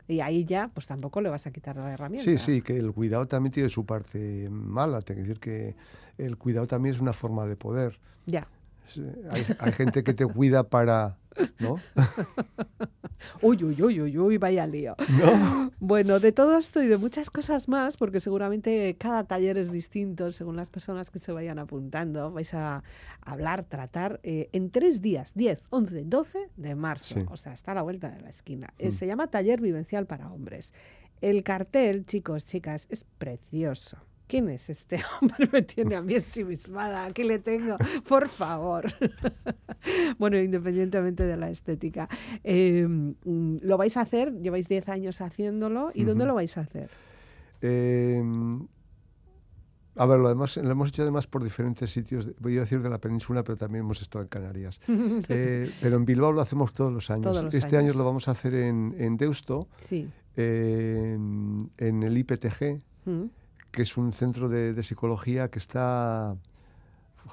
Y ahí ya, pues tampoco le vas a quitar la herramienta. Sí, sí, que el cuidado también tiene su parte mala. Te quiero decir que el cuidado también es una forma de poder. Ya. Eh, Hay, hay gente que te cuida para... ¿No? Uy, uy, uy, uy, uy, vaya lío. ¿No? Bueno, de todo esto y de muchas cosas más, porque seguramente cada taller es distinto según las personas que se vayan apuntando. Vais a hablar, tratar eh, en tres días, 10, 11, 12 de marzo. Sí. O sea, está a la vuelta de la esquina. Eh, Mm. Se llama Taller Vivencial para Hombres. El cartel, chicos, chicas, es precioso. ¿Quién es este hombre? Me tiene a mí ensimismada. Aquí le tengo, por favor. bueno, independientemente de la estética. Eh, mm, ¿Lo vais a hacer? Lleváis 10 años haciéndolo. ¿Y dónde lo vais a hacer? Eh, a ver, lo, hemos, lo hemos hecho además por diferentes sitios. Voy a decir de la península, pero también hemos estado en Canarias. Eh, pero en Bilbao lo hacemos todos los años. Todos los este años. año lo vamos a hacer en, en Deusto, Sí. eh, en el IPTG, Mm. Que es un centro de, de psicología que está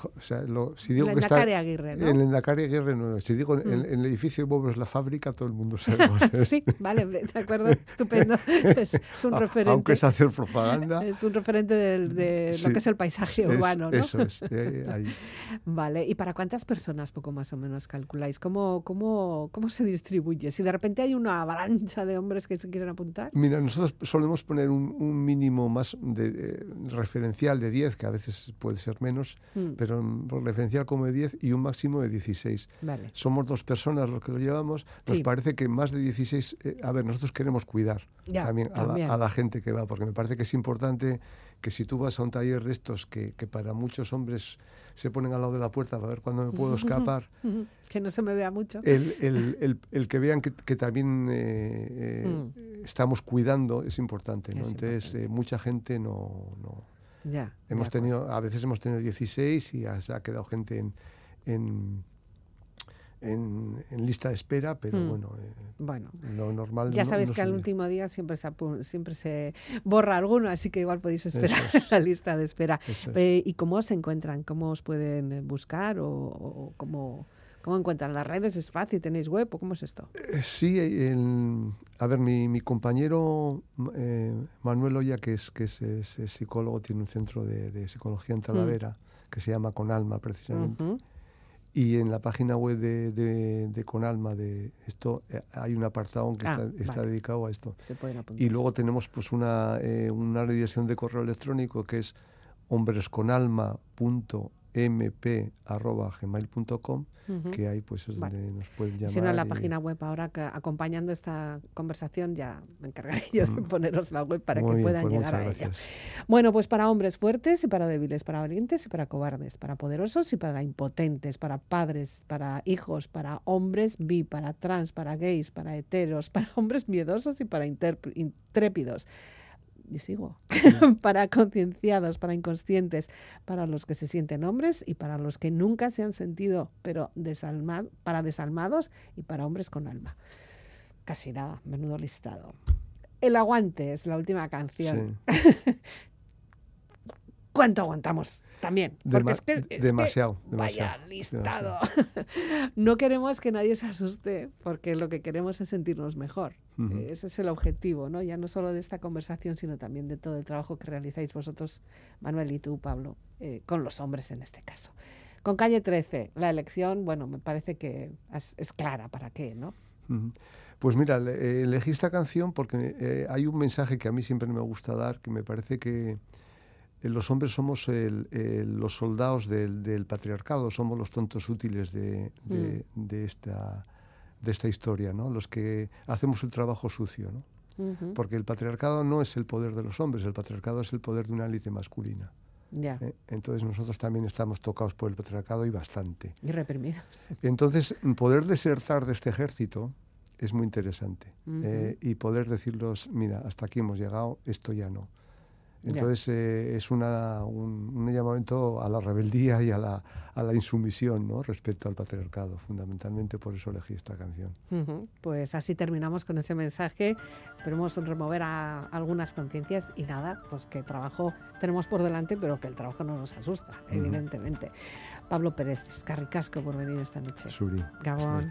o sea, lo- si digo El que está Aguirre, ¿no? en Endacari Aguirre, no. Si digo en, en el edificio de Bobos la fábrica, todo el mundo sabe. Sí, vale, de acuerdo, estupendo. Es, es un referente. Aunque es hacer propaganda. Es un referente del- de, Sí, lo que es el paisaje es- urbano, ¿no? Eso es. eh, ahí. Vale, ¿y para cuántas personas poco más o menos calculáis? ¿Cómo, cómo, cómo se distribuye? Si de repente hay una avalancha de hombres que se quieren apuntar. Mira, nosotros solemos poner un, un mínimo más de, eh, referencial de 10, que a veces puede ser menos, Mm, pero mm, por referencial como de 10 y un máximo de 16. Vale, Somos dos personas los que lo llevamos. Nos Sí. parece que más de 16, eh, a ver, nosotros queremos cuidar Ya, también, a la- también. A, la, gente que va, porque me parece que es importante que si tú vas a un taller de estos, que, que para muchos hombres se ponen al lado de la puerta para ver cuándo me puedo escapar, que no se me vea mucho. el, el- el- el que vean que, que también eh, eh, estamos cuidando es importante. ¿no? Mm. Es Entonces, importante. eh, mucha gente no... no- Ya. hemos tenido, a veces hemos tenido 16 y se ha quedado gente en, en, en- en lista de espera, pero Mm. bueno, eh, Bueno, lo normal ya no- sabéis no que al último día siempre se, siempre se borra alguno, así que igual podéis esperar es. la lista de espera. Es. Eh, ¿Y cómo os encuentran? ¿Cómo os pueden eh, buscar? ¿O, o cómo, cómo encuentran las redes? ¿Es fácil? ¿Tenéis web? ¿O cómo es esto? Eh, Sí, el- a ver, mi, mi compañero eh, Manuel Oya, que es, que es, es- es psicólogo, tiene un centro de, de psicología en Talavera, que se llama Conalma precisamente. Y en la página web de, de, de Conalma de esto eh, hay un apartado que Ah, está, dedicado a esto. Se pueden apuntar. Y luego tenemos pues una, eh, una dirección de correo electrónico que es hombresconalma.mp.gmail.com Ujú. que ahí pues es Vale. donde nos pueden llamar. si no, en la y- página web ahora, que acompañando esta conversación, ya me encargaré yo de poneros la web para Mm. Muy que bien, puedan pues llegar a muchas ella. gracias. Bueno, pues para hombres fuertes y para débiles, para valientes y para cobardes, para poderosos y para impotentes, para padres, para hijos, para hombres bi, para trans, para gays, para heteros, para hombres miedosos y para intrépidos. Y sigo. para concienciados, para inconscientes, para los que se sienten hombres y para los que nunca se han sentido, pero desalma- para desalmados y para hombres con alma. Casi nada, menudo listado. El aguante es la última canción. Sí. ¿Cuánto aguantamos? También. Porque Dema- es que, es que demasiado, Vaya demasiado, listado. no queremos que nadie se asuste, porque lo que queremos es sentirnos mejor. Eh, Ese es el objetivo, ¿no? Ya no solo de esta conversación, sino también de todo el trabajo que realizáis vosotros, Manuel y tú, Pablo, eh, con los hombres en este caso. Con Calle 13, la elección, bueno, me parece que es, es clara para qué, ¿no? Pues mira, eh, elegí esta canción porque eh, hay un mensaje que a mí siempre me gusta dar, que me parece que los hombres somos el- el- los soldados del, del patriarcado, somos los tontos útiles de, de- de esta, de esta historia, ¿no? los que hacemos el trabajo sucio. ¿no? Porque el patriarcado no es el poder de los hombres, el patriarcado es el poder de una élite masculina. Ya, ¿eh? Entonces nosotros también estamos tocados por el patriarcado y bastante. y reprimidos. Entonces, poder desertar de este ejército es muy interesante. Eh, y poder decirlos, mira, hasta aquí hemos llegado, esto ya no. Entonces, eh, es una, un, un llamamiento a la rebeldía y a la, a la insumisión ¿no? respecto al patriarcado. Fundamentalmente por eso elegí esta canción. Pues así terminamos con ese mensaje. Esperemos remover a algunas conciencias y nada, pues que trabajo tenemos por delante, pero que el trabajo no nos asusta, evidentemente. Pablo Pérez, Carricasco por venir esta noche. Suri. Gabón.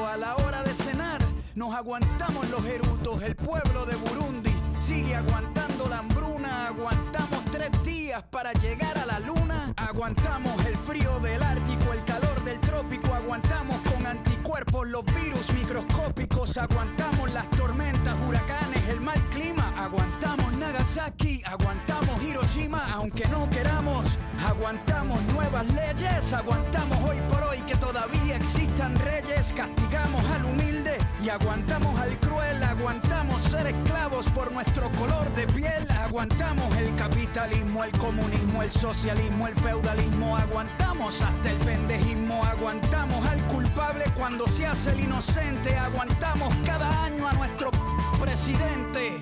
a la hora de cenar. Nos aguantamos los erutos, el pueblo de Burundi sigue aguantando la hambruna. Aguantamos tres días para llegar a la luna. Aguantamos el frío del Ártico, el calor del trópico. Aguantamos con anticuerpos los virus microscópicos. Aguantamos las tormentas, huracanes, el mal clima. Aguantamos Aguantamos Hiroshima, aunque no queramos. Aguantamos nuevas leyes, aguantamos hoy por hoy que todavía existan reyes. Castigamos al humilde y aguantamos al cruel, aguantamos ser esclavos por nuestro color de piel, aguantamos el capitalismo, el comunismo, el socialismo, el feudalismo, aguantamos hasta el pendejismo, aguantamos al culpable cuando se hace el inocente, aguantamos cada año a nuestro presidente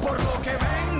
por lo que venga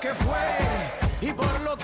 que fue y por lo